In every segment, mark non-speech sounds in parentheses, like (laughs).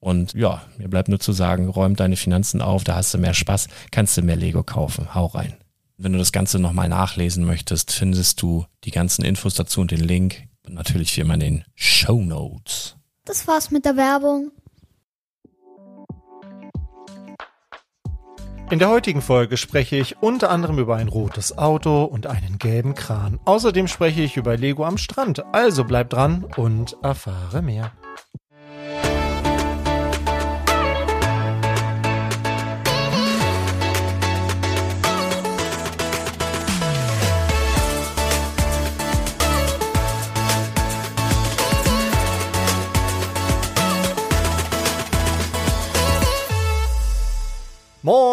Und ja, mir bleibt nur zu sagen, räum deine Finanzen auf, da hast du mehr Spaß, kannst du mehr Lego kaufen. Hau rein. Wenn du das Ganze nochmal nachlesen möchtest, findest du die ganzen Infos dazu und den Link. Und natürlich wie immer in den Show Notes. Das war's mit der Werbung. In der heutigen Folge spreche ich unter anderem über ein rotes Auto und einen gelben Kran. Außerdem spreche ich über Lego am Strand. Also bleib dran und erfahre mehr.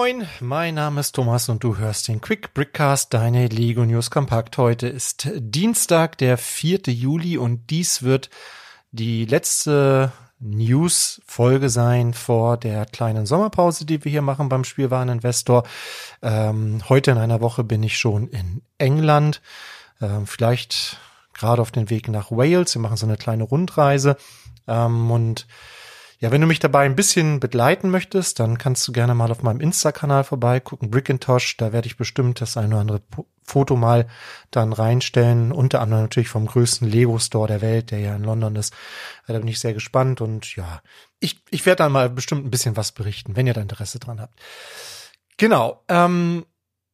Moin, mein Name ist Thomas und du hörst den Quick Brickcast, deine Lego News Kompakt. Heute ist Dienstag, der 4. Juli und dies wird die letzte News-Folge sein vor der kleinen Sommerpause, die wir hier machen beim Spielwareninvestor. Ähm, heute in einer Woche bin ich schon in England, ähm, vielleicht gerade auf den Weg nach Wales. Wir machen so eine kleine Rundreise ähm, und ja, wenn du mich dabei ein bisschen begleiten möchtest, dann kannst du gerne mal auf meinem Insta-Kanal vorbeigucken, Brickintosh. Da werde ich bestimmt das eine oder andere Foto mal dann reinstellen. Unter anderem natürlich vom größten Lego-Store der Welt, der ja in London ist. Da bin ich sehr gespannt und ja, ich, ich werde dann mal bestimmt ein bisschen was berichten, wenn ihr da Interesse dran habt. Genau. Ähm,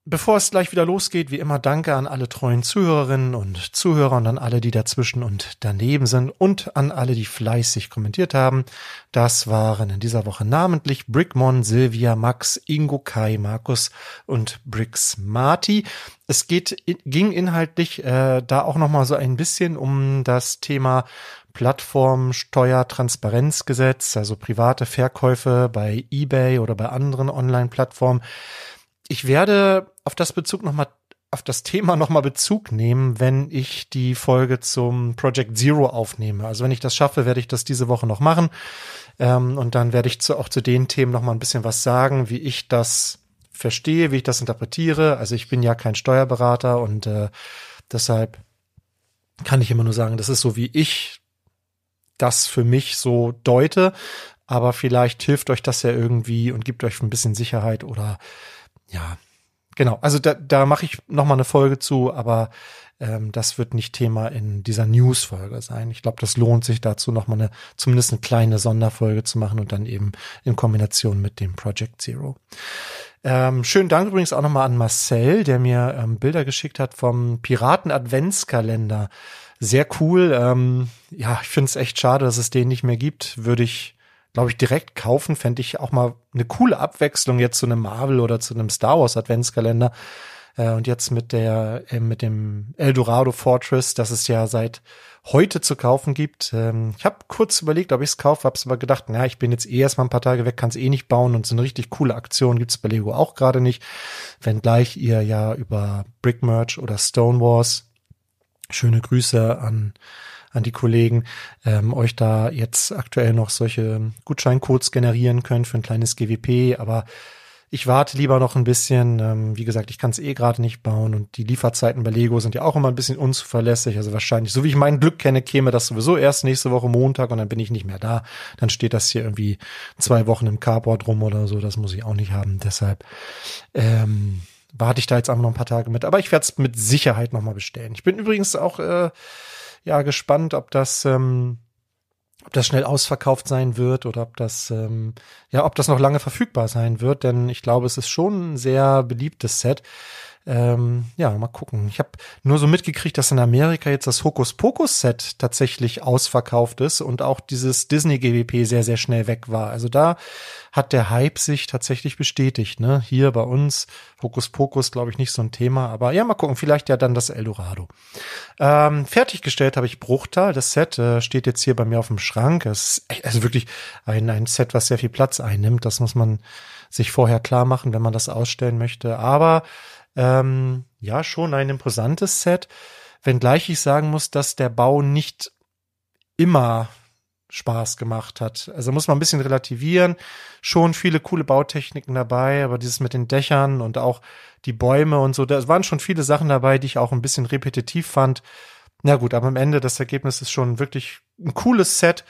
Bevor es gleich wieder losgeht, wie immer danke an alle treuen Zuhörerinnen und Zuhörer und an alle, die dazwischen und daneben sind und an alle, die fleißig kommentiert haben. Das waren in dieser Woche namentlich Brickmon, Silvia, Max, Ingo, Kai, Markus und Bricks Marty. Es geht, ging inhaltlich äh, da auch nochmal so ein bisschen um das Thema Plattformsteuertransparenzgesetz, also private Verkäufe bei eBay oder bei anderen Online-Plattformen. Ich werde auf das Bezug noch mal auf das Thema nochmal Bezug nehmen, wenn ich die Folge zum Project Zero aufnehme. Also wenn ich das schaffe, werde ich das diese Woche noch machen. Ähm, und dann werde ich zu, auch zu den Themen nochmal ein bisschen was sagen, wie ich das verstehe, wie ich das interpretiere. Also ich bin ja kein Steuerberater und äh, deshalb kann ich immer nur sagen, das ist so, wie ich das für mich so deute. Aber vielleicht hilft euch das ja irgendwie und gibt euch ein bisschen Sicherheit oder ja, genau. Also da, da mache ich noch mal eine Folge zu, aber ähm, das wird nicht Thema in dieser News-Folge sein. Ich glaube, das lohnt sich dazu noch mal eine zumindest eine kleine Sonderfolge zu machen und dann eben in Kombination mit dem Project Zero. Ähm, schönen Dank übrigens auch nochmal an Marcel, der mir ähm, Bilder geschickt hat vom Piraten-Adventskalender. Sehr cool. Ähm, ja, ich finde es echt schade, dass es den nicht mehr gibt. Würde ich, glaube ich, direkt kaufen. Fände ich auch mal eine coole Abwechslung jetzt zu einem Marvel oder zu einem Star Wars Adventskalender. Äh, und jetzt mit der, äh, mit dem Eldorado Fortress, das es ja seit heute zu kaufen gibt. Ähm, ich habe kurz überlegt, ob ich es kaufe, habe aber gedacht, na, ich bin jetzt eh erstmal ein paar Tage weg, kann es eh nicht bauen und so eine richtig coole Aktion gibt's bei Lego auch gerade nicht. Wenngleich ihr ja über Brick Merch oder Stone Wars, schöne Grüße an an die Kollegen, ähm, euch da jetzt aktuell noch solche Gutscheincodes generieren könnt für ein kleines GWP, aber ich warte lieber noch ein bisschen. Ähm, wie gesagt, ich kann es eh gerade nicht bauen und die Lieferzeiten bei Lego sind ja auch immer ein bisschen unzuverlässig. Also wahrscheinlich, so wie ich mein Glück kenne, käme das sowieso erst nächste Woche Montag und dann bin ich nicht mehr da. Dann steht das hier irgendwie zwei Wochen im Carport rum oder so. Das muss ich auch nicht haben. Deshalb ähm, warte ich da jetzt einfach noch ein paar Tage mit. Aber ich werde es mit Sicherheit nochmal bestellen. Ich bin übrigens auch äh, ja gespannt, ob das ähm, ob das schnell ausverkauft sein wird oder ob das ähm, ja ob das noch lange verfügbar sein wird, denn ich glaube, es ist schon ein sehr beliebtes Set. Ähm, ja, mal gucken. Ich habe nur so mitgekriegt, dass in Amerika jetzt das Hokus Pokus Set tatsächlich ausverkauft ist und auch dieses Disney GWP sehr, sehr schnell weg war. Also da hat der Hype sich tatsächlich bestätigt. Ne? Hier bei uns Hokus Pokus, glaube ich, nicht so ein Thema. Aber ja, mal gucken. Vielleicht ja dann das Eldorado. Ähm, fertiggestellt habe ich Bruchtal. Das Set äh, steht jetzt hier bei mir auf dem Schrank. Es ist also wirklich ein, ein Set, was sehr viel Platz einnimmt. Das muss man sich vorher klar machen, wenn man das ausstellen möchte. Aber ähm, ja, schon ein imposantes Set, wenngleich ich sagen muss, dass der Bau nicht immer Spaß gemacht hat. Also muss man ein bisschen relativieren. Schon viele coole Bautechniken dabei, aber dieses mit den Dächern und auch die Bäume und so, da waren schon viele Sachen dabei, die ich auch ein bisschen repetitiv fand. Na gut, aber am Ende das Ergebnis ist schon wirklich ein cooles Set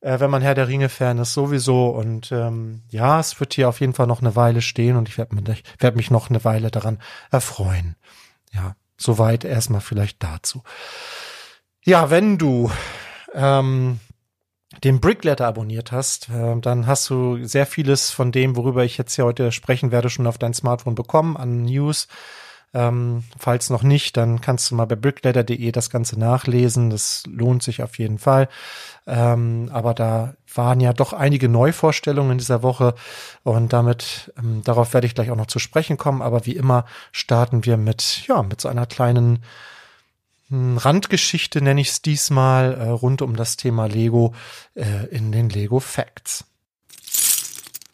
äh, wenn man Herr der Ringe-Fan ist, sowieso. Und ähm, ja, es wird hier auf jeden Fall noch eine Weile stehen und ich werde werd mich noch eine Weile daran erfreuen. Ja, soweit erstmal vielleicht dazu. Ja, wenn du ähm, den Brickletter abonniert hast, äh, dann hast du sehr vieles von dem, worüber ich jetzt hier heute sprechen werde, schon auf dein Smartphone bekommen an News ähm, falls noch nicht, dann kannst du mal bei brickletter.de das Ganze nachlesen. Das lohnt sich auf jeden Fall. Ähm, aber da waren ja doch einige Neuvorstellungen in dieser Woche und damit ähm, darauf werde ich gleich auch noch zu sprechen kommen. Aber wie immer starten wir mit ja mit so einer kleinen hm, Randgeschichte nenne ich es diesmal äh, rund um das Thema Lego äh, in den Lego Facts.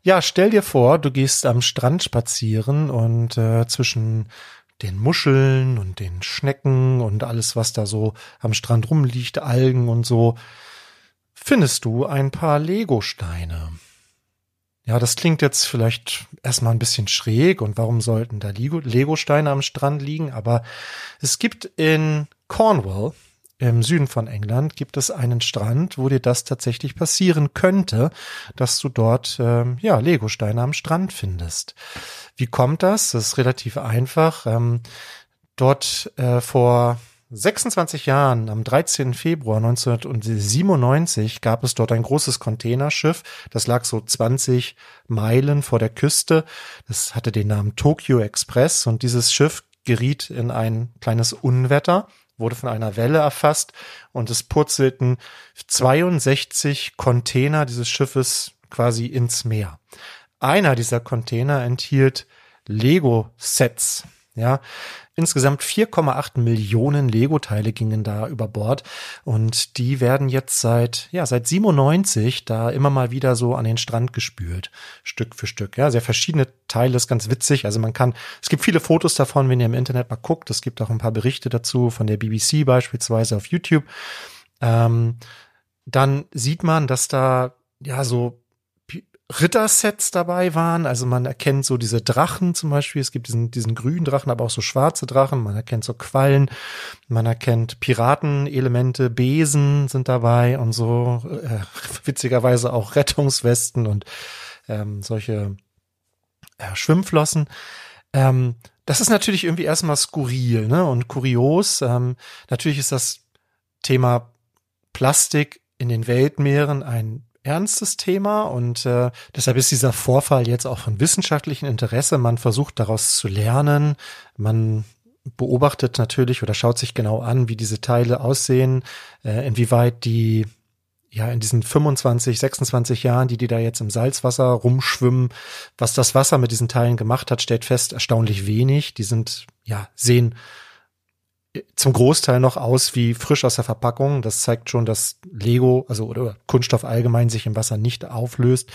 Ja, stell dir vor, du gehst am Strand spazieren und äh, zwischen den Muscheln und den Schnecken und alles, was da so am Strand rumliegt, Algen und so, findest du ein paar Legosteine. Ja, das klingt jetzt vielleicht erstmal ein bisschen schräg und warum sollten da Legosteine am Strand liegen? Aber es gibt in Cornwall im Süden von England gibt es einen Strand, wo dir das tatsächlich passieren könnte, dass du dort ähm, ja Legosteine am Strand findest. Wie kommt das? Das ist relativ einfach. Ähm, dort äh, vor 26 Jahren, am 13. Februar 1997, gab es dort ein großes Containerschiff. Das lag so 20 Meilen vor der Küste. Das hatte den Namen Tokyo Express und dieses Schiff geriet in ein kleines Unwetter wurde von einer Welle erfasst und es purzelten 62 Container dieses Schiffes quasi ins Meer. Einer dieser Container enthielt Lego-Sets. Ja, insgesamt 4,8 Millionen Lego-Teile gingen da über Bord und die werden jetzt seit ja seit 97 da immer mal wieder so an den Strand gespült, Stück für Stück. Ja, sehr verschiedene Teile, ist ganz witzig. Also man kann, es gibt viele Fotos davon, wenn ihr im Internet mal guckt. Es gibt auch ein paar Berichte dazu von der BBC beispielsweise auf YouTube. Ähm, dann sieht man, dass da ja so Rittersets dabei waren. Also man erkennt so diese Drachen zum Beispiel. Es gibt diesen, diesen grünen Drachen, aber auch so schwarze Drachen. Man erkennt so Quallen. Man erkennt Piratenelemente, Besen sind dabei und so äh, witzigerweise auch Rettungswesten und ähm, solche äh, Schwimmflossen. Ähm, das ist natürlich irgendwie erstmal skurril ne? und kurios. Ähm, natürlich ist das Thema Plastik in den Weltmeeren ein ernstes Thema und äh, deshalb ist dieser Vorfall jetzt auch von wissenschaftlichem Interesse. Man versucht daraus zu lernen. Man beobachtet natürlich oder schaut sich genau an, wie diese Teile aussehen, äh, inwieweit die ja in diesen 25, 26 Jahren, die die da jetzt im Salzwasser rumschwimmen, was das Wasser mit diesen Teilen gemacht hat, stellt fest erstaunlich wenig. Die sind ja sehen zum Großteil noch aus wie frisch aus der Verpackung. Das zeigt schon, dass Lego, also oder Kunststoff allgemein sich im Wasser nicht auflöst.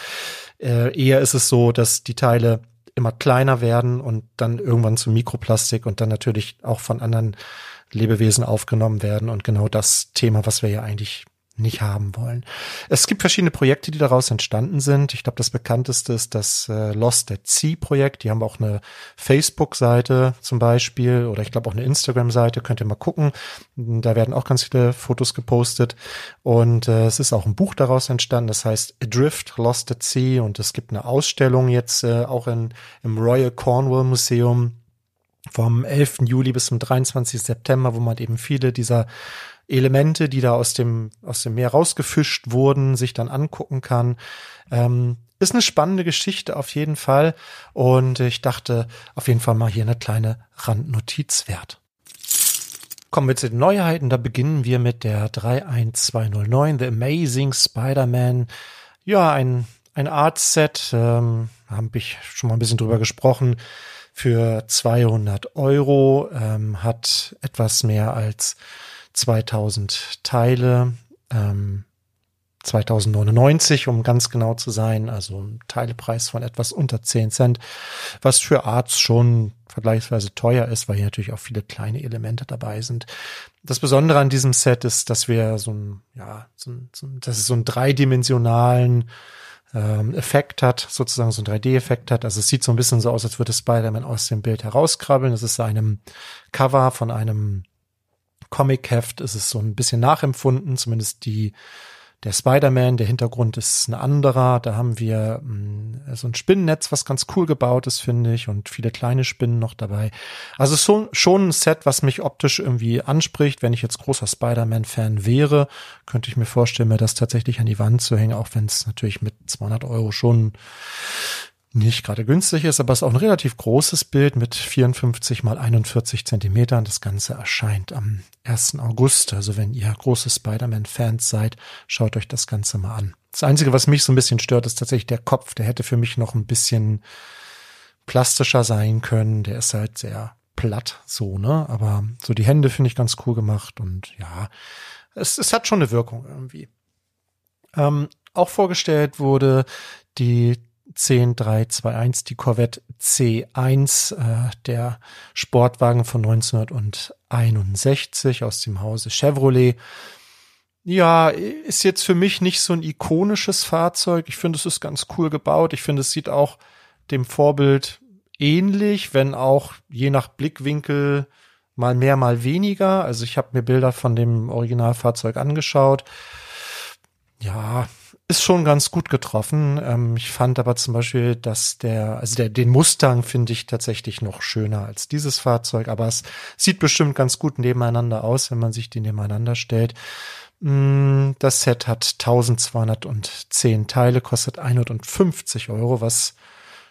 Äh, eher ist es so, dass die Teile immer kleiner werden und dann irgendwann zu Mikroplastik und dann natürlich auch von anderen Lebewesen aufgenommen werden. Und genau das Thema, was wir ja eigentlich nicht haben wollen. Es gibt verschiedene Projekte, die daraus entstanden sind. Ich glaube, das bekannteste ist das äh, Lost at Sea Projekt. Die haben auch eine Facebook-Seite zum Beispiel oder ich glaube auch eine Instagram-Seite. Könnt ihr mal gucken. Da werden auch ganz viele Fotos gepostet. Und äh, es ist auch ein Buch daraus entstanden. Das heißt Adrift, Lost at Sea. Und es gibt eine Ausstellung jetzt äh, auch in, im Royal Cornwall Museum vom 11. Juli bis zum 23. September, wo man eben viele dieser Elemente, die da aus dem, aus dem Meer rausgefischt wurden, sich dann angucken kann. Ähm, ist eine spannende Geschichte auf jeden Fall. Und ich dachte, auf jeden Fall mal hier eine kleine Randnotiz wert. Kommen wir zu den Neuheiten. Da beginnen wir mit der 31209, The Amazing Spider-Man. Ja, ein, ein Art-Set, ähm, habe ich schon mal ein bisschen drüber gesprochen, für 200 Euro, ähm, hat etwas mehr als 2000 Teile, ähm, 2099, um ganz genau zu sein, also ein Teilepreis von etwas unter 10 Cent, was für Arts schon vergleichsweise teuer ist, weil hier natürlich auch viele kleine Elemente dabei sind. Das Besondere an diesem Set ist, dass wir so ein, ja, so ein, so ein, dass es so einen dreidimensionalen ähm, Effekt hat, sozusagen so ein 3D-Effekt hat. Also es sieht so ein bisschen so aus, als würde Spider-Man aus dem Bild herauskrabbeln. Das ist einem Cover von einem Comic-Heft ist es so ein bisschen nachempfunden, zumindest die der Spider-Man, der Hintergrund ist ein anderer. Da haben wir mh, mm, so ein Spinnennetz, was ganz cool gebaut ist, finde ich, und viele kleine Spinnen noch dabei. Also so, schon ein Set, was mich optisch irgendwie anspricht. Wenn ich jetzt großer Spider-Man-Fan wäre, könnte ich mir vorstellen, mir das tatsächlich an die Wand zu hängen, auch wenn es natürlich mit 200 Euro schon nicht gerade günstig ist, aber es ist auch ein relativ großes Bild mit 54 mal 41 Zentimetern. Das Ganze erscheint am 1. August. Also wenn ihr große Spider-Man-Fans seid, schaut euch das Ganze mal an. Das Einzige, was mich so ein bisschen stört, ist tatsächlich der Kopf. Der hätte für mich noch ein bisschen plastischer sein können. Der ist halt sehr platt, so, ne? Aber so die Hände finde ich ganz cool gemacht und ja, es, es hat schon eine Wirkung irgendwie. Ähm, auch vorgestellt wurde die 10321, die Corvette C1, äh, der Sportwagen von 1961 aus dem Hause Chevrolet. Ja, ist jetzt für mich nicht so ein ikonisches Fahrzeug. Ich finde, es ist ganz cool gebaut. Ich finde, es sieht auch dem Vorbild ähnlich, wenn auch je nach Blickwinkel mal mehr, mal weniger. Also ich habe mir Bilder von dem Originalfahrzeug angeschaut. Ja, ist schon ganz gut getroffen. Ähm, ich fand aber zum Beispiel, dass der, also der, den Mustang finde ich tatsächlich noch schöner als dieses Fahrzeug, aber es sieht bestimmt ganz gut nebeneinander aus, wenn man sich die nebeneinander stellt. Mm, das Set hat 1210 Teile, kostet 150 Euro, was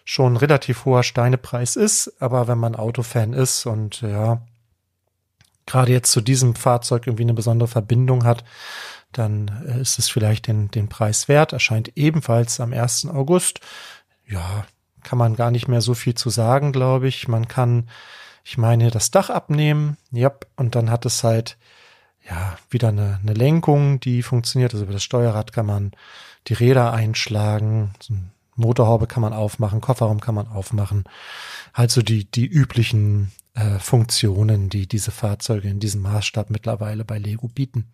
schon relativ hoher Steinepreis ist, aber wenn man Autofan ist und ja, gerade jetzt zu diesem Fahrzeug irgendwie eine besondere Verbindung hat, dann äh, ist es vielleicht den, den Preis wert. Erscheint ebenfalls am 1. August. Ja, kann man gar nicht mehr so viel zu sagen, glaube ich. Man kann ich meine, das Dach abnehmen, ja, und dann hat es halt, ja, wieder eine, eine Lenkung, die funktioniert. Also über das Steuerrad kann man die Räder einschlagen, so Motorhaube kann man aufmachen, Kofferraum kann man aufmachen. Halt so die, die üblichen äh, Funktionen, die diese Fahrzeuge in diesem Maßstab mittlerweile bei Lego bieten.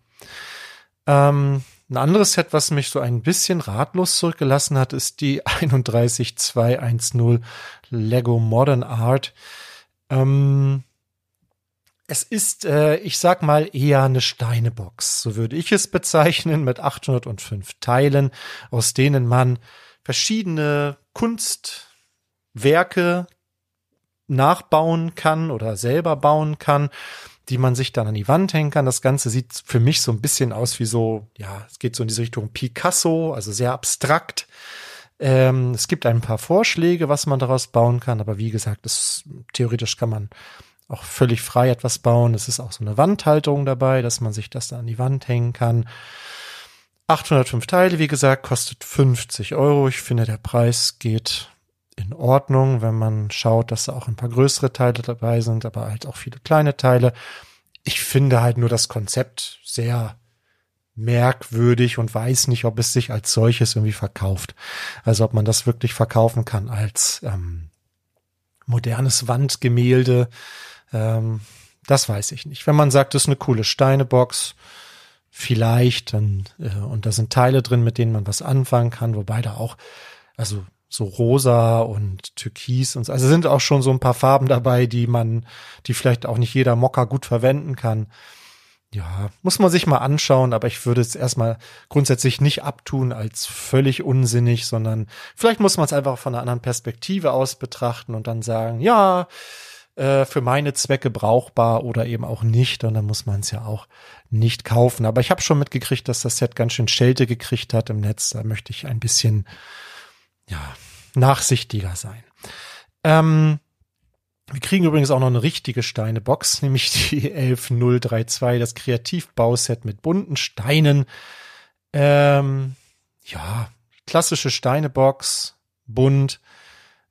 Ähm, ein anderes Set, was mich so ein bisschen ratlos zurückgelassen hat, ist die (laughs) 31210 Lego Modern Art. Ähm, es ist, äh, ich sag mal, eher eine Steinebox. So würde ich es bezeichnen, mit 805 Teilen, aus denen man verschiedene Kunstwerke nachbauen kann oder selber bauen kann die man sich dann an die Wand hängen kann. Das Ganze sieht für mich so ein bisschen aus wie so, ja, es geht so in diese Richtung Picasso, also sehr abstrakt. Ähm, es gibt ein paar Vorschläge, was man daraus bauen kann, aber wie gesagt, das, theoretisch kann man auch völlig frei etwas bauen. Es ist auch so eine Wandhalterung dabei, dass man sich das dann an die Wand hängen kann. 805 Teile, wie gesagt, kostet 50 Euro. Ich finde, der Preis geht in Ordnung, wenn man schaut, dass da auch ein paar größere Teile dabei sind, aber halt auch viele kleine Teile. Ich finde halt nur das Konzept sehr merkwürdig und weiß nicht, ob es sich als solches irgendwie verkauft. Also ob man das wirklich verkaufen kann als ähm, modernes Wandgemälde. Ähm, das weiß ich nicht. Wenn man sagt, das ist eine coole Steinebox, vielleicht, dann, äh, und da sind Teile drin, mit denen man was anfangen kann, wobei da auch, also so rosa und türkis und so. Also sind auch schon so ein paar Farben dabei, die man, die vielleicht auch nicht jeder Mocker gut verwenden kann. Ja, muss man sich mal anschauen, aber ich würde es erstmal grundsätzlich nicht abtun als völlig unsinnig, sondern vielleicht muss man es einfach von einer anderen Perspektive aus betrachten und dann sagen, ja, äh, für meine Zwecke brauchbar oder eben auch nicht. Und dann muss man es ja auch nicht kaufen. Aber ich habe schon mitgekriegt, dass das Set ganz schön Schelte gekriegt hat im Netz. Da möchte ich ein bisschen ja, nachsichtiger sein. Ähm, wir kriegen übrigens auch noch eine richtige Steinebox, (laughs) nämlich die 11032, das Kreativbauset mit bunten Steinen. Ähm, ja, klassische Steinebox, bunt.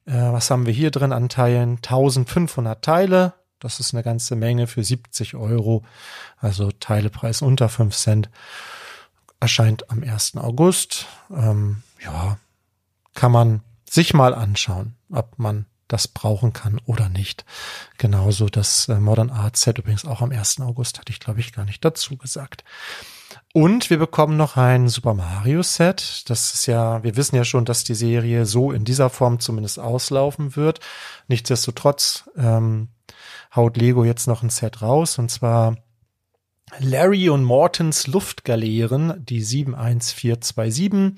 Äh, was haben wir hier drin an Teilen? 1500 Teile. Das ist eine ganze Menge für 70 Euro. Also Teilepreis unter 5 Cent. Erscheint am 1. August. Ähm, ja, kann man sich mal anschauen, ob man das brauchen kann oder nicht. Genauso das äh, Modern Art Set übrigens auch am 1. August hatte ich, glaube ich, gar nicht dazu gesagt. Und wir bekommen noch ein Super Mario Set. Das ist ja, wir wissen ja schon, dass die Serie so in dieser Form zumindest auslaufen wird. Nichtsdestotrotz ähm, haut Lego jetzt noch ein Set raus und zwar Larry und Mortens Luftgaleeren, die 71427.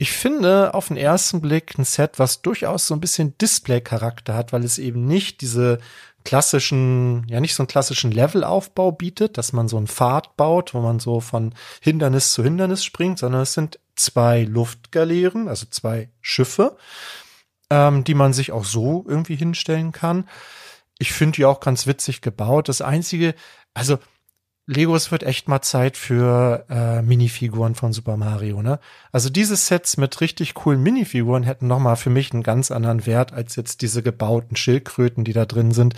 Ich finde auf den ersten Blick ein Set, was durchaus so ein bisschen Display-Charakter hat, weil es eben nicht diese klassischen, ja nicht so einen klassischen Levelaufbau bietet, dass man so einen Pfad baut, wo man so von Hindernis zu Hindernis springt, sondern es sind zwei Luftgaleeren, also zwei Schiffe, ähm, die man sich auch so irgendwie hinstellen kann. Ich finde die auch ganz witzig gebaut. Das einzige, also Lego, es wird echt mal Zeit für äh, Minifiguren von Super Mario, ne? Also diese Sets mit richtig coolen Minifiguren hätten nochmal für mich einen ganz anderen Wert als jetzt diese gebauten Schildkröten, die da drin sind.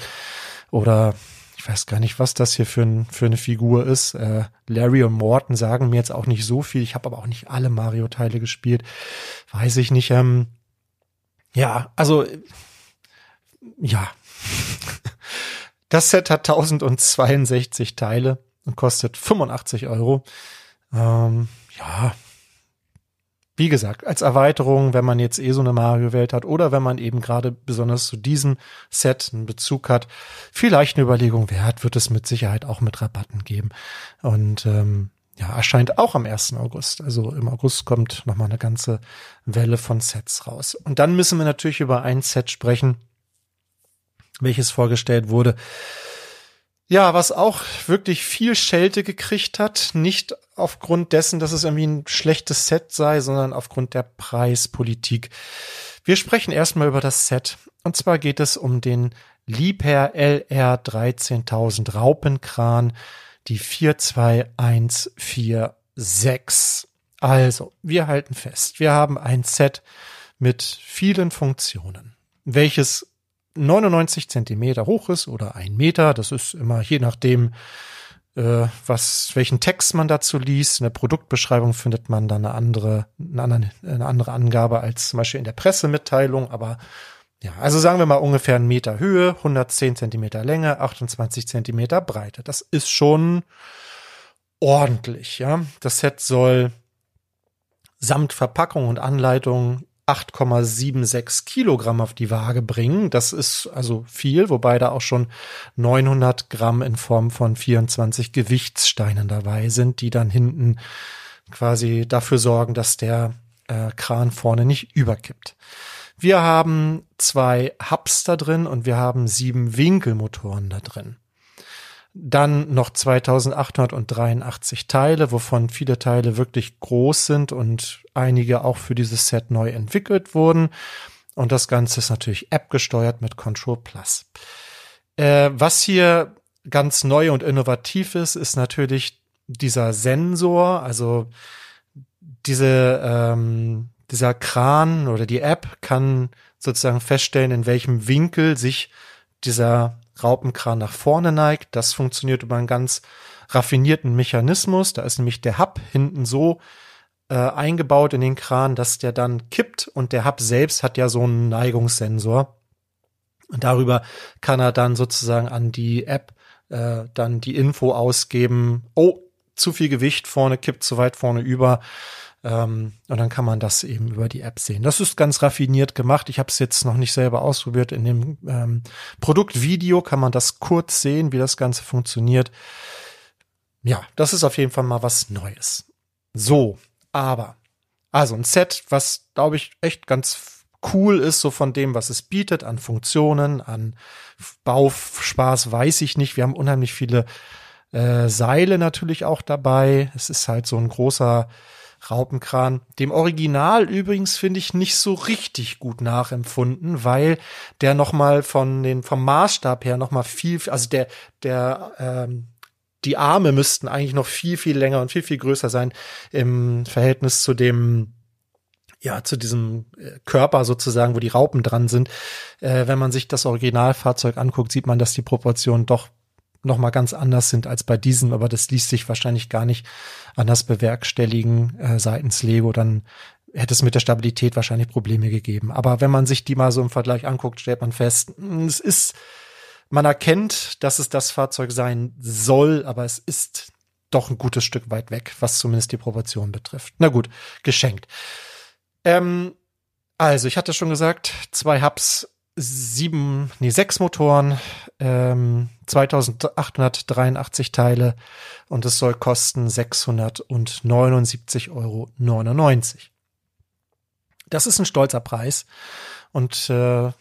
Oder ich weiß gar nicht, was das hier für, ein, für eine Figur ist. Äh, Larry und Morton sagen mir jetzt auch nicht so viel. Ich habe aber auch nicht alle Mario-Teile gespielt. Weiß ich nicht. Ähm, ja, also ja. (laughs) Das Set hat 1062 Teile und kostet 85 Euro. Ähm, ja, wie gesagt, als Erweiterung, wenn man jetzt eh so eine Mario-Welt hat oder wenn man eben gerade besonders zu diesem Set einen Bezug hat, vielleicht eine Überlegung wert, wird es mit Sicherheit auch mit Rabatten geben. Und ähm, ja, erscheint auch am 1. August. Also im August kommt nochmal eine ganze Welle von Sets raus. Und dann müssen wir natürlich über ein Set sprechen, welches vorgestellt wurde, ja, was auch wirklich viel Schelte gekriegt hat, nicht aufgrund dessen, dass es irgendwie ein schlechtes Set sei, sondern aufgrund der Preispolitik. Wir sprechen erstmal über das Set. Und zwar geht es um den Liebherr LR 13000 Raupenkran, die 42146. Also, wir halten fest, wir haben ein Set mit vielen Funktionen, welches 99 Zentimeter hoch ist oder ein Meter. Das ist immer je nachdem, äh, was, welchen Text man dazu liest. In der Produktbeschreibung findet man dann eine andere, eine andere, eine andere Angabe als zum Beispiel in der Pressemitteilung. Aber ja, also sagen wir mal ungefähr einen Meter Höhe, 110 Zentimeter Länge, 28 Zentimeter Breite. Das ist schon ordentlich, ja. Das Set soll samt Verpackung und Anleitung 8,76 Kilogramm auf die Waage bringen. Das ist also viel, wobei da auch schon 900 Gramm in Form von 24 Gewichtssteinen dabei sind, die dann hinten quasi dafür sorgen, dass der äh, Kran vorne nicht überkippt. Wir haben zwei Hubs da drin und wir haben sieben Winkelmotoren da drin. Dann noch 2883 Teile, wovon viele Teile wirklich groß sind und einige auch für dieses Set neu entwickelt wurden. Und das Ganze ist natürlich App gesteuert mit Control Plus. Äh, was hier ganz neu und innovativ ist, ist natürlich dieser Sensor, also diese, ähm, dieser Kran oder die App kann sozusagen feststellen, in welchem Winkel sich dieser Raupenkran nach vorne neigt. Das funktioniert über einen ganz raffinierten Mechanismus. Da ist nämlich der Hub hinten so äh, eingebaut in den Kran, dass der dann kippt und der Hub selbst hat ja so einen Neigungssensor. Und darüber kann er dann sozusagen an die App äh, dann die Info ausgeben, oh, zu viel Gewicht vorne, kippt zu weit vorne über. Ähm, und dann kann man das eben über die App sehen. Das ist ganz raffiniert gemacht. Ich habe es jetzt noch nicht selber ausprobiert. In dem ähm, Produktvideo kann man das kurz sehen, wie das Ganze funktioniert. Ja, das ist auf jeden Fall mal was Neues. So, aber, also ein Set, was, glaube ich, echt ganz cool ist, so von dem, was es bietet, an Funktionen, an Bauspaß, weiß ich nicht. Wir haben unheimlich viele äh, Seile natürlich auch dabei. Es ist halt so ein großer Raupenkran. Dem Original übrigens finde ich nicht so richtig gut nachempfunden, weil der noch mal von den vom Maßstab her noch mal viel, also der der ähm, die Arme müssten eigentlich noch viel viel länger und viel viel größer sein im Verhältnis zu dem ja, zu diesem äh, Körper sozusagen, wo die Raupen dran sind. Äh, wenn man sich das Originalfahrzeug anguckt, sieht man, dass die Proportionen doch noch mal ganz anders sind als bei diesem, aber das ließ sich wahrscheinlich gar nicht anders bewerkstelligen äh, seitens Lego, dann hätte es mit der Stabilität wahrscheinlich Probleme gegeben. Aber wenn man sich die mal so im Vergleich anguckt, stellt man fest, hm, es ist, man erkennt, dass es das Fahrzeug sein soll, aber es ist doch ein gutes Stück weit weg, was zumindest die Proportion betrifft. Na gut, geschenkt. Ähm, also, ich hatte schon gesagt, zwei Hubs sieben, nee, sechs Motoren, ähm, 2883 Teile und es soll kosten 679,99 Euro. Das ist ein stolzer Preis und äh,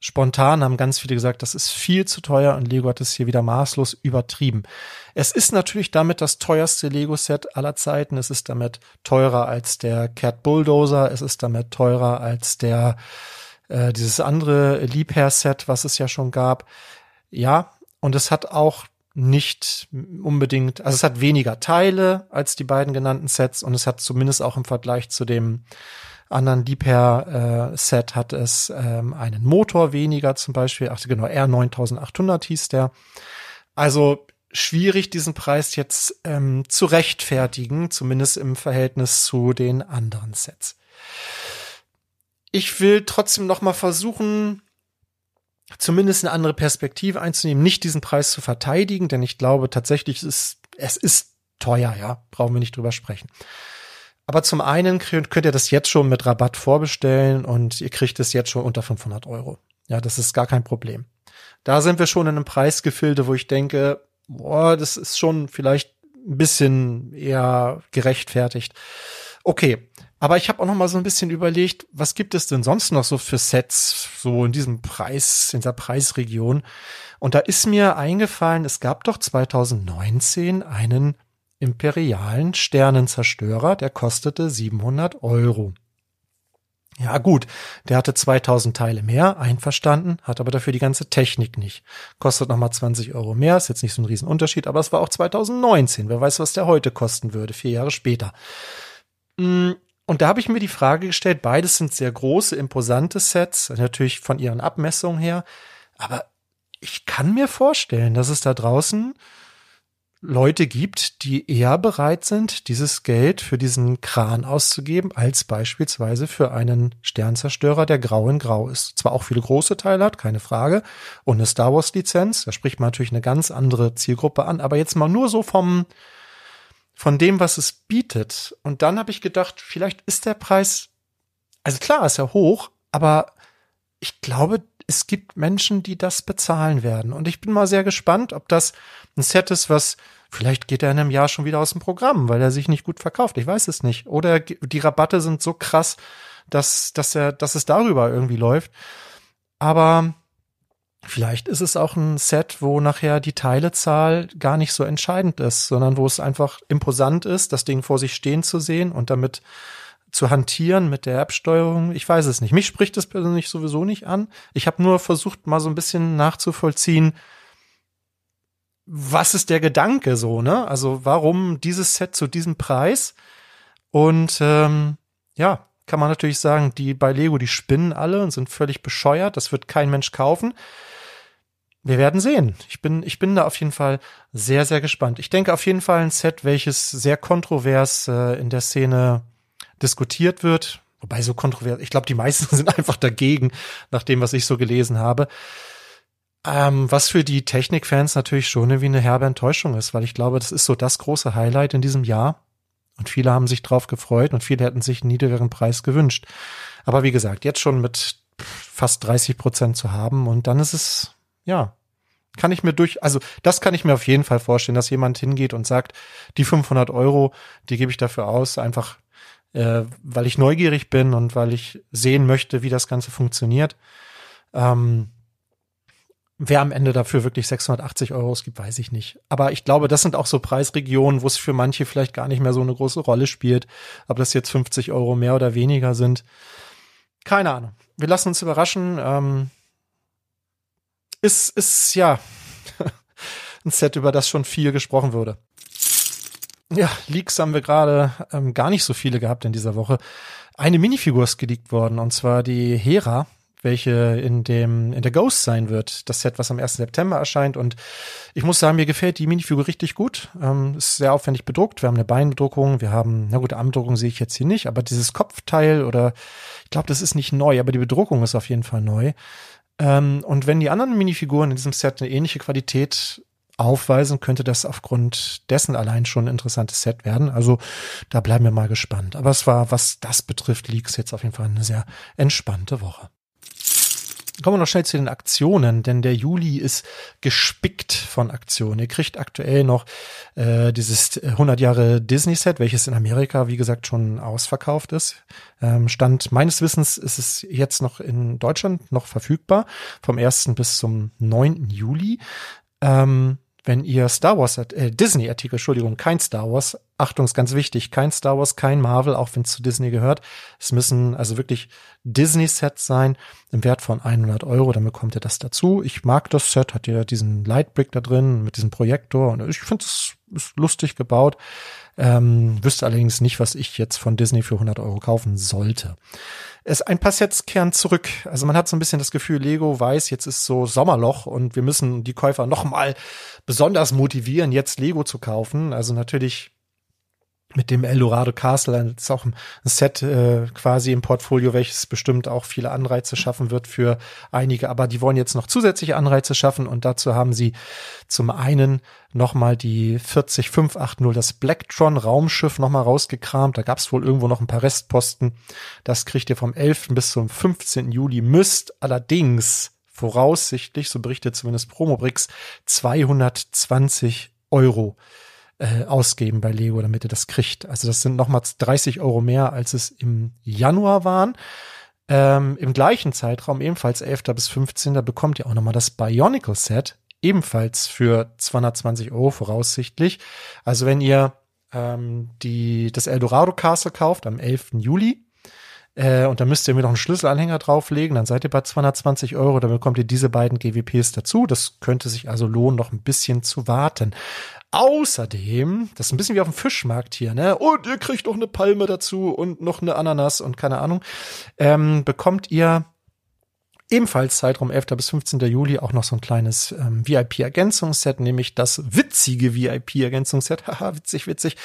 spontan haben ganz viele gesagt, das ist viel zu teuer und Lego hat es hier wieder maßlos übertrieben. Es ist natürlich damit das teuerste Lego-Set aller Zeiten. Es ist damit teurer als der Cat Bulldozer. Es ist damit teurer als der äh, dieses andere Liebherr-Set, was es ja schon gab. Ja, und es hat auch nicht unbedingt, also es hat weniger Teile als die beiden genannten Sets und es hat zumindest auch im Vergleich zu dem anderen Liebherr-Set äh, hat es ähm, einen Motor weniger zum Beispiel, ach genau, R9800 hieß der. Also schwierig, diesen Preis jetzt ähm, zu rechtfertigen, zumindest im Verhältnis zu den anderen Sets ich will trotzdem noch mal versuchen, zumindest eine andere Perspektive einzunehmen, nicht diesen Preis zu verteidigen, denn ich glaube tatsächlich, es ist, es ist teuer, ja, brauchen wir nicht drüber sprechen. Aber zum einen könnt, könnt ihr das jetzt schon mit Rabatt vorbestellen und ihr kriegt es jetzt schon unter 500 Euro. Ja, das ist gar kein Problem. Da sind wir schon in einem Preisgefilde, wo ich denke, boah, das ist schon vielleicht ein bisschen eher gerechtfertigt. Okay, aber ich habe auch noch mal so ein bisschen überlegt, was gibt es denn sonst noch so für Sets so in diesem Preis, in dieser Preisregion? Und da ist mir eingefallen, es gab doch 2019 einen imperialen Sternenzerstörer, der kostete 700 Euro. Ja gut, der hatte 2000 Teile mehr, einverstanden, hat aber dafür die ganze Technik nicht. Kostet nochmal 20 Euro mehr, ist jetzt nicht so ein Riesenunterschied, aber es war auch 2019. Wer weiß, was der heute kosten würde, vier Jahre später. Hm, und da habe ich mir die Frage gestellt, beides sind sehr große, imposante Sets, natürlich von ihren Abmessungen her. Aber ich kann mir vorstellen, dass es da draußen Leute gibt, die eher bereit sind, dieses Geld für diesen Kran auszugeben, als beispielsweise für einen Sternzerstörer, der grau in grau ist. Zwar auch viele große Teile hat, keine Frage, und eine Star Wars Lizenz, da spricht man natürlich eine ganz andere Zielgruppe an, aber jetzt mal nur so vom, von dem, was es bietet. Und dann habe ich gedacht, vielleicht ist der Preis, also klar ist er hoch, aber ich glaube, es gibt Menschen, die das bezahlen werden. Und ich bin mal sehr gespannt, ob das ein Set ist, was vielleicht geht er in einem Jahr schon wieder aus dem Programm, weil er sich nicht gut verkauft. Ich weiß es nicht. Oder die Rabatte sind so krass, dass, dass er, dass es darüber irgendwie läuft. Aber vielleicht ist es auch ein Set, wo nachher die Teilezahl gar nicht so entscheidend ist, sondern wo es einfach imposant ist, das Ding vor sich stehen zu sehen und damit zu hantieren mit der App-Steuerung. Ich weiß es nicht. Mich spricht es persönlich sowieso nicht an. Ich habe nur versucht, mal so ein bisschen nachzuvollziehen, was ist der Gedanke so, ne? Also warum dieses Set zu diesem Preis? Und ähm, ja, kann man natürlich sagen, die bei Lego, die spinnen alle und sind völlig bescheuert. Das wird kein Mensch kaufen. Wir werden sehen. Ich bin, ich bin da auf jeden Fall sehr, sehr gespannt. Ich denke auf jeden Fall ein Set, welches sehr kontrovers äh, in der Szene diskutiert wird. Wobei so kontrovers, ich glaube, die meisten (laughs) sind einfach dagegen, nach dem, was ich so gelesen habe. Ähm, was für die Technikfans natürlich schon irgendwie eine herbe Enttäuschung ist, weil ich glaube, das ist so das große Highlight in diesem Jahr. Und viele haben sich drauf gefreut und viele hätten sich einen niedrigeren Preis gewünscht. Aber wie gesagt, jetzt schon mit fast 30 Prozent zu haben und dann ist es, ja, kann ich mir durch, also das kann ich mir auf jeden Fall vorstellen, dass jemand hingeht und sagt, die 500 Euro, die gebe ich dafür aus, einfach äh, weil ich neugierig bin und weil ich sehen möchte, wie das Ganze funktioniert. Ähm, Wer am Ende dafür wirklich 680 Euro gibt, weiß ich nicht. Aber ich glaube, das sind auch so Preisregionen, wo es für manche vielleicht gar nicht mehr so eine große Rolle spielt, ob das jetzt 50 Euro mehr oder weniger sind. Keine Ahnung. Wir lassen uns überraschen. Ähm, ist, ist, ja, (laughs) ein Set, über das schon viel gesprochen wurde. Ja, Leaks haben wir gerade ähm, gar nicht so viele gehabt in dieser Woche. Eine Minifigur ist geleakt worden, und zwar die Hera welche in dem in der Ghost sein wird, das Set, was am 1. September erscheint. Und ich muss sagen, mir gefällt die Minifigur richtig gut. Ähm, ist sehr aufwendig bedruckt. Wir haben eine Beinbedruckung, wir haben, na gut, Armbedruckung sehe ich jetzt hier nicht, aber dieses Kopfteil oder ich glaube, das ist nicht neu, aber die Bedruckung ist auf jeden Fall neu. Ähm, und wenn die anderen Minifiguren in diesem Set eine ähnliche Qualität aufweisen, könnte das aufgrund dessen allein schon ein interessantes Set werden. Also da bleiben wir mal gespannt. Aber es war, was das betrifft, Leaks jetzt auf jeden Fall eine sehr entspannte Woche. Kommen wir noch schnell zu den Aktionen, denn der Juli ist gespickt von Aktionen. Ihr kriegt aktuell noch äh, dieses 100 Jahre Disney-Set, welches in Amerika, wie gesagt, schon ausverkauft ist. Ähm, Stand meines Wissens ist es jetzt noch in Deutschland noch verfügbar, vom 1. bis zum 9. Juli. Ähm, wenn ihr Star Wars, äh, Disney-Artikel, Entschuldigung, kein Star Wars, Achtung, ist ganz wichtig, kein Star Wars, kein Marvel, auch wenn es zu Disney gehört. Es müssen also wirklich Disney-Sets sein, im Wert von 100 Euro, dann bekommt ihr das dazu. Ich mag das Set, hat ja diesen Lightbrick da drin mit diesem Projektor und ich finde es lustig gebaut. Ähm, wüsste allerdings nicht, was ich jetzt von Disney für 100 Euro kaufen sollte. Es ein paar Sets kehren zurück. Also man hat so ein bisschen das Gefühl, Lego weiß, jetzt ist so Sommerloch und wir müssen die Käufer noch mal besonders motivieren, jetzt Lego zu kaufen. Also natürlich mit dem Eldorado Castle. Das ist auch ein Set äh, quasi im Portfolio, welches bestimmt auch viele Anreize schaffen wird für einige. Aber die wollen jetzt noch zusätzliche Anreize schaffen und dazu haben sie zum einen nochmal die 40580, das Blacktron Raumschiff nochmal rausgekramt. Da gab es wohl irgendwo noch ein paar Restposten. Das kriegt ihr vom 11. bis zum 15. Juli. Müsst allerdings voraussichtlich, so berichtet zumindest Promobrix, 220 Euro äh, ausgeben bei Lego, damit ihr das kriegt. Also das sind nochmal 30 Euro mehr, als es im Januar waren. Ähm, Im gleichen Zeitraum, ebenfalls 11. bis 15. Da bekommt ihr auch nochmal das Bionicle Set, ebenfalls für 220 Euro voraussichtlich. Also wenn ihr ähm, die, das Eldorado Castle kauft am 11. Juli, äh, und dann müsst ihr mir noch einen Schlüsselanhänger drauflegen, dann seid ihr bei 220 Euro, dann bekommt ihr diese beiden GWPs dazu. Das könnte sich also lohnen, noch ein bisschen zu warten. Außerdem, das ist ein bisschen wie auf dem Fischmarkt hier, ne? Und ihr kriegt noch eine Palme dazu und noch eine Ananas und keine Ahnung. Ähm, bekommt ihr Ebenfalls Zeitraum 11. bis 15. Juli auch noch so ein kleines ähm, VIP-Ergänzungsset, nämlich das witzige VIP-Ergänzungsset. (laughs) Haha, witzig, witzig.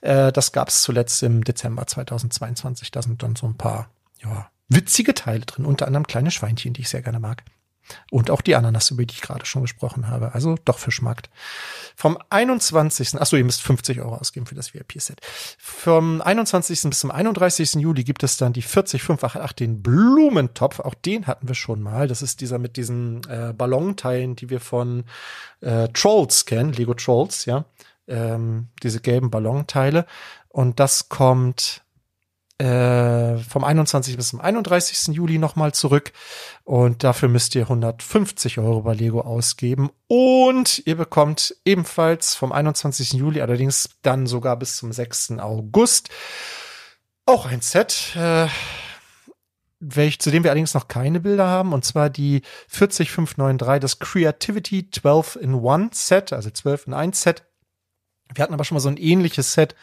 Äh, das gab es zuletzt im Dezember 2022. Da sind dann so ein paar ja, witzige Teile drin, unter anderem kleine Schweinchen, die ich sehr gerne mag. Und auch die Ananas, über die ich gerade schon gesprochen habe. Also doch Fischmarkt. Vom 21. Achso, ihr müsst 50 Euro ausgeben für das VIP-Set. Vom 21. bis zum 31. Juli gibt es dann die 40588, den Blumentopf. Auch den hatten wir schon mal. Das ist dieser mit diesen äh, Ballonteilen, die wir von äh, Trolls kennen, Lego Trolls, ja. Ähm, diese gelben Ballonteile. Und das kommt äh, vom 21. bis zum 31. Juli nochmal zurück. Und dafür müsst ihr 150 Euro bei Lego ausgeben. Und ihr bekommt ebenfalls vom 21. Juli, allerdings dann sogar bis zum 6. August, auch ein Set. Äh, welch, zu dem wir allerdings noch keine Bilder haben, und zwar die 40593, das Creativity 12 in 1 Set, also 12 in 1 Set. Wir hatten aber schon mal so ein ähnliches Set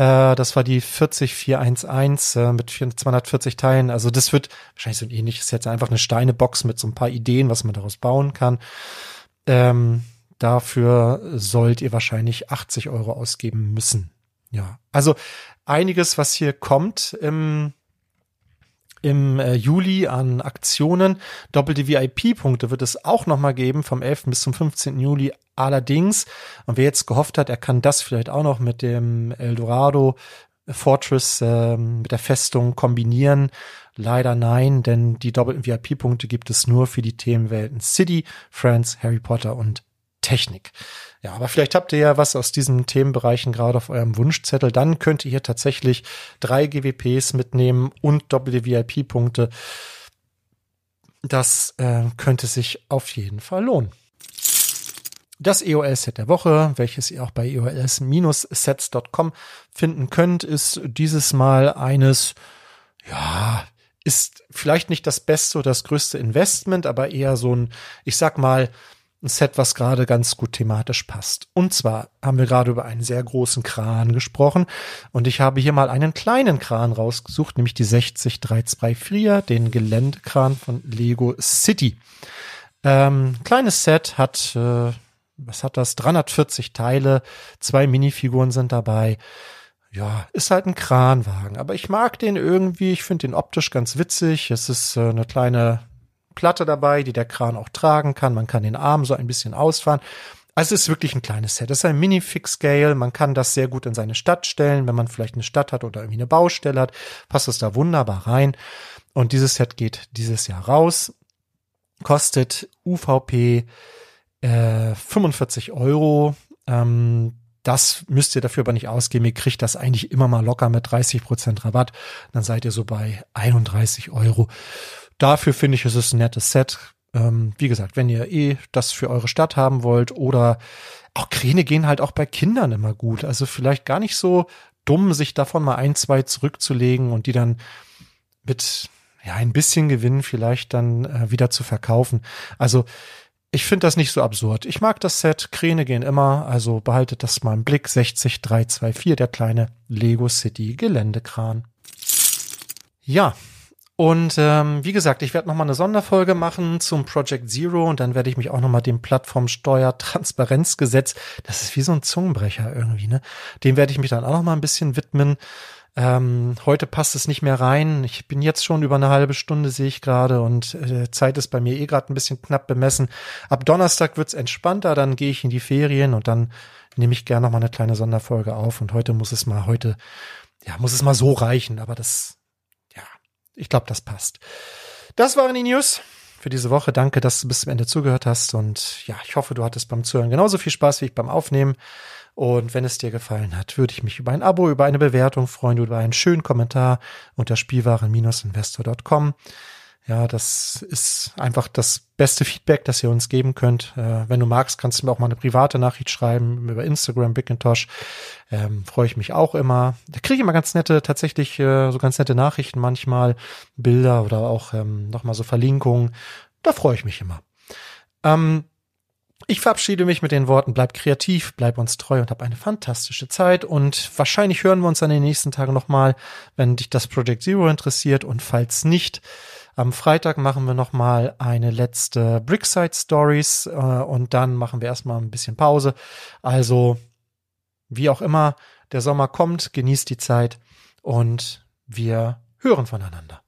äh, das war die 40411 äh, mit 240 Teilen. Also das wird wahrscheinlich so ein ähnliches jetzt einfach eine Steinebox mit so ein paar Ideen, was man daraus bauen kann. Ähm, dafür sollt ihr wahrscheinlich 80 Euro ausgeben müssen. Ja, also einiges, was hier kommt im im äh, Juli an Aktionen. Doppelte VIP-Punkte wird es auch nochmal geben vom 11. bis zum 15. Juli. Allerdings, und wer jetzt gehofft hat, er kann das vielleicht auch noch mit dem Eldorado Fortress äh, mit der Festung kombinieren. Leider nein, denn die doppelten VIP-Punkte gibt es nur für die Themenwelten City, Friends, Harry Potter und Technik. Ja, aber vielleicht habt ihr ja was aus diesen Themenbereichen gerade auf eurem Wunschzettel. Dann könnt ihr hier tatsächlich drei GWPs mitnehmen und doppelte VIP-Punkte. Das äh, könnte sich auf jeden Fall lohnen. Das EOL-Set der Woche, welches ihr auch bei eols-sets.com finden könnt, ist dieses Mal eines, ja, ist vielleicht nicht das beste oder das größte Investment, aber eher so ein, ich sag mal, ein Set, was gerade ganz gut thematisch passt. Und zwar haben wir gerade über einen sehr großen Kran gesprochen und ich habe hier mal einen kleinen Kran rausgesucht, nämlich die 60324, den Geländekran von Lego City. Ähm, kleines Set hat, äh, was hat das? 340 Teile, zwei Minifiguren sind dabei. Ja, ist halt ein Kranwagen, aber ich mag den irgendwie, ich finde den optisch ganz witzig. Es ist äh, eine kleine Platte dabei, die der Kran auch tragen kann. Man kann den Arm so ein bisschen ausfahren. Also es ist wirklich ein kleines Set. Es ist ein Mini-Fix-Scale. Man kann das sehr gut in seine Stadt stellen. Wenn man vielleicht eine Stadt hat oder irgendwie eine Baustelle hat, passt es da wunderbar rein. Und dieses Set geht dieses Jahr raus. Kostet UVP äh, 45 Euro. Ähm, das müsst ihr dafür aber nicht ausgeben. Ihr kriegt das eigentlich immer mal locker mit 30 Prozent Rabatt. Dann seid ihr so bei 31 Euro dafür finde ich, ist es ein nettes Set. Ähm, wie gesagt, wenn ihr eh das für eure Stadt haben wollt oder auch Kräne gehen halt auch bei Kindern immer gut. Also vielleicht gar nicht so dumm, sich davon mal ein, zwei zurückzulegen und die dann mit ja ein bisschen Gewinn vielleicht dann äh, wieder zu verkaufen. Also ich finde das nicht so absurd. Ich mag das Set. Kräne gehen immer, also behaltet das mal im Blick. 60324, der kleine Lego City Geländekran. Ja, und ähm, wie gesagt, ich werde noch mal eine Sonderfolge machen zum Project Zero und dann werde ich mich auch noch mal dem Plattformsteuertransparenzgesetz, das ist wie so ein Zungenbrecher irgendwie, ne? Dem werde ich mich dann auch noch mal ein bisschen widmen. Ähm, heute passt es nicht mehr rein. Ich bin jetzt schon über eine halbe Stunde, sehe ich gerade, und äh, Zeit ist bei mir eh gerade ein bisschen knapp bemessen. Ab Donnerstag wird's entspannter, dann gehe ich in die Ferien und dann nehme ich gerne noch mal eine kleine Sonderfolge auf. Und heute muss es mal heute, ja, muss es mal so reichen, aber das ich glaube, das passt. Das waren die News für diese Woche. Danke, dass du bis zum Ende zugehört hast. Und ja, ich hoffe, du hattest beim Zuhören genauso viel Spaß wie ich beim Aufnehmen. Und wenn es dir gefallen hat, würde ich mich über ein Abo, über eine Bewertung freuen, über einen schönen Kommentar unter spielwaren-investor.com. Ja, das ist einfach das beste Feedback, das ihr uns geben könnt. Äh, wenn du magst, kannst du mir auch mal eine private Nachricht schreiben über Instagram, Bickintosh. Ähm, Freue ich mich auch immer. Da kriege ich immer ganz nette, tatsächlich äh, so ganz nette Nachrichten manchmal, Bilder oder auch ähm, nochmal so Verlinkungen. Da freue ich mich immer. Ähm, Ich verabschiede mich mit den Worten, bleib kreativ, bleib uns treu und hab eine fantastische Zeit. Und wahrscheinlich hören wir uns an den nächsten Tagen nochmal, wenn dich das Project Zero interessiert. Und falls nicht, am Freitag machen wir nochmal eine letzte Brickside Stories äh, und dann machen wir erstmal ein bisschen Pause. Also, wie auch immer, der Sommer kommt, genießt die Zeit und wir hören voneinander.